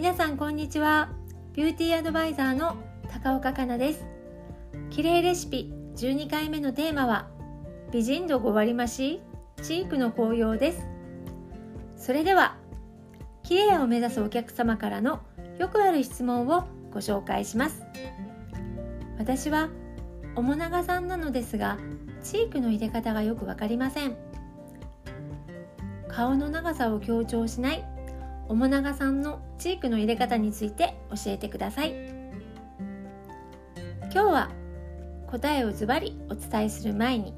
皆さんこんにちは。ビューティーアドバイザーの高岡香奈です。綺麗レシピ12回目のテーマは美人度5割増しチークの紅葉です。それでは綺麗を目指すお客様からのよくある質問をご紹介します。私は面長さんなのですがチークの入れ方がよくわかりません。顔の長さを強調しない面長さんのチークの入れ方について教えてください。今日は答えをズバリお伝えする前に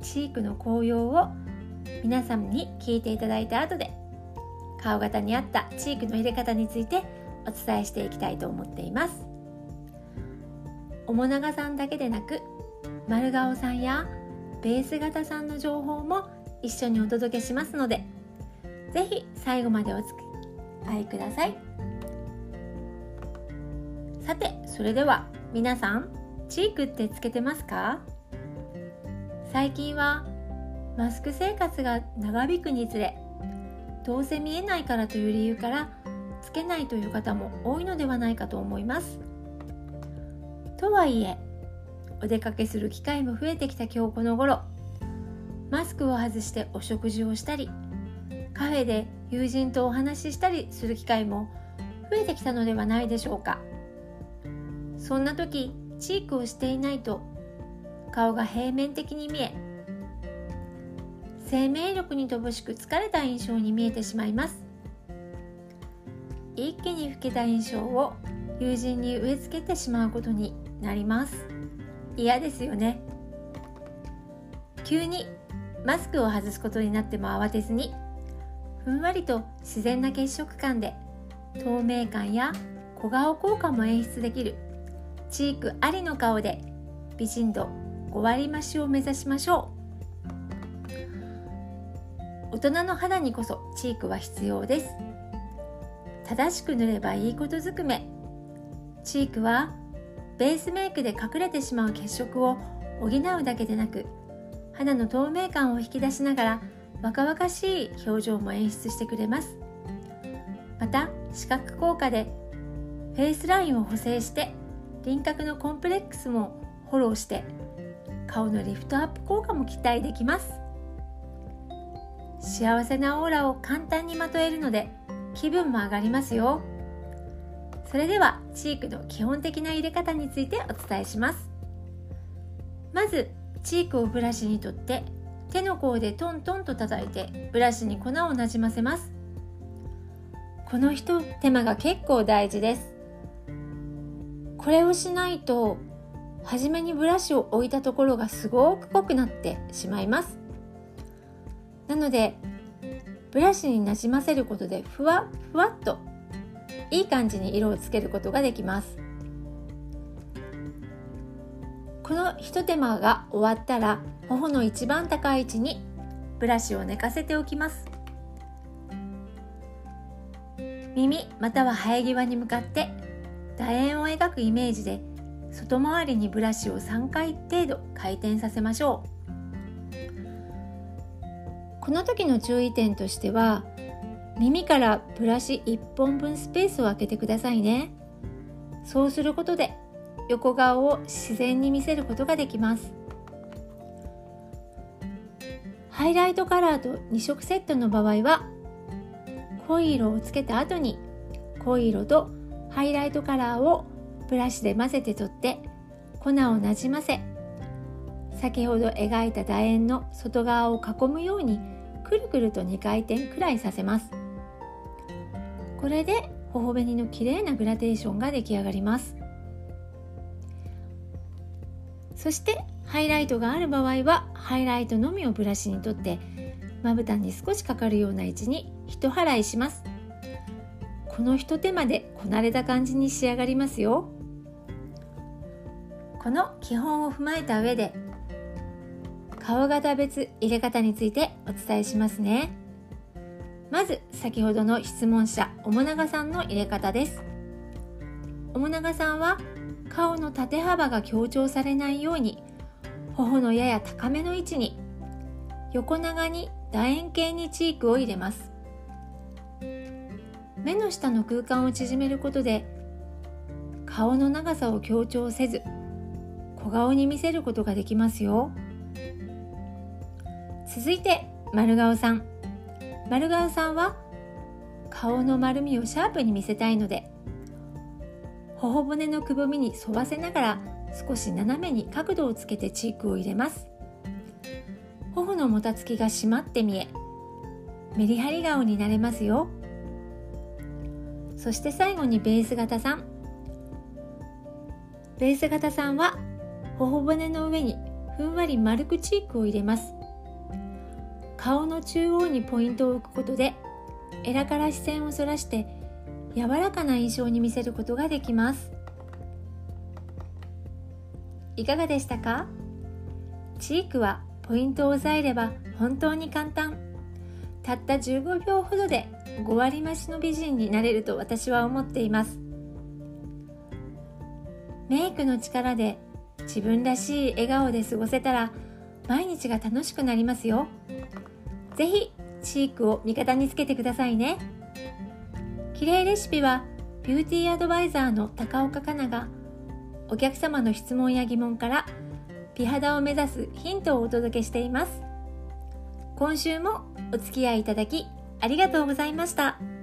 チークの紅葉を皆さんに聞いていただいた後で顔型に合ったチークの入れ方についてお伝えしていきたいと思っています。面長さんだけでなく丸顔さんやベース型さんの情報も一緒にお届けしますのでぜひ最後までお付き合いください。さてそれでは皆さんチークってつけてますか？最近はマスク生活が長引くにつれどうせ見えないからという理由からつけないという方も多いのではないかと思います。とはいえお出かけする機会も増えてきた今日この頃マスクを外してお食事をしたりカフェで友人とお話ししたりする機会も増えてきたのではないでしょうか。そんな時チークをしていないと顔が平面的に見え生命力に乏しく疲れた印象に見えてしまいます。一気に老けた印象を友人に植え付けてしまうことになります。嫌ですよね。急にマスクを外すことになっても慌てずにふんわりと自然な血色感で透明感や小顔効果も演出できるチークありの顔で美人度5割増しを目指しましょう。大人の肌にこそチークは必要です。正しく塗ればいいことずくめチークはベースメイクで隠れてしまう血色を補うだけでなく肌の透明感を引き出しながら若々しい表情も演出してくれます。また視覚効果でフェイスラインを補正して輪郭のコンプレックスもフォローして顔のリフトアップ効果も期待できます。幸せなオーラを簡単にまとえるので気分も上がりますよ。それではチークの基本的な入れ方についてお伝えします。まずチークをブラシにとって手の甲でトントンと叩いてブラシに粉をなじませます。このひと手間が結構大事です。これをしないと初めにブラシを置いたところがすごく濃くなってしまいます。なのでブラシになじませることでふわふわっといい感じに色をつけることができます。このひと手間が終わったら頬の一番高い位置にブラシを寝かせておきます。耳または生え際に向かって楕円を描くイメージで外回りにブラシを3回程度回転させましょう。この時の注意点としては耳からブラシ1本分スペースを空けてくださいね。そうすることで横顔を自然に見せることができます。ハイライトカラーと2色セットの場合は濃い色をつけた後に濃い色とハイライトカラーをブラシで混ぜて取って粉をなじませ先ほど描いた楕円の外側を囲むようにくるくると2回転くらいさせます。これで頬紅の綺麗なグラデーションが出来上がります。そしてハイライトがある場合はハイライトのみをブラシにとってまぶたに少しかかるような位置に一払いします。この一手間でこなれた感じに仕上がりますよ。この基本を踏まえた上で顔型別入れ方についてお伝えしますね。まず先ほどの質問者おもながさんの入れ方です。おもながさんは顔の縦幅が強調されないように頬のやや高めの位置に横長に楕円形にチークを入れます。目の下の空間を縮めることで顔の長さを強調せず小顔に見せることができますよ。続いて丸顔さん。丸顔さんは顔の丸みをシャープに見せたいので頬骨のくぼみに沿わせながら少し斜めに角度をつけてチークを入れます。頬のもたつきが締まって見えメリハリ顔になれますよ。そして最後にベース型さん。ベース型さんは頬骨の上にふんわり丸くチークを入れます。顔の中央にポイントを置くことでエラから視線をそらして柔らかな印象に見せることができます。いかがでしたか？チークはポイントを押さえれば本当に簡単。たった15秒ほどで5割増しの美人になれると私は思っています。メイクの力で自分らしい笑顔で過ごせたら毎日が楽しくなりますよ。ぜひチークを味方につけてくださいね。綺麗レシピはビューティーアドバイザーの高岡かながお客様の質問や疑問から美肌を目指すヒントをお届けしています今週もお付き合いいただきありがとうございました。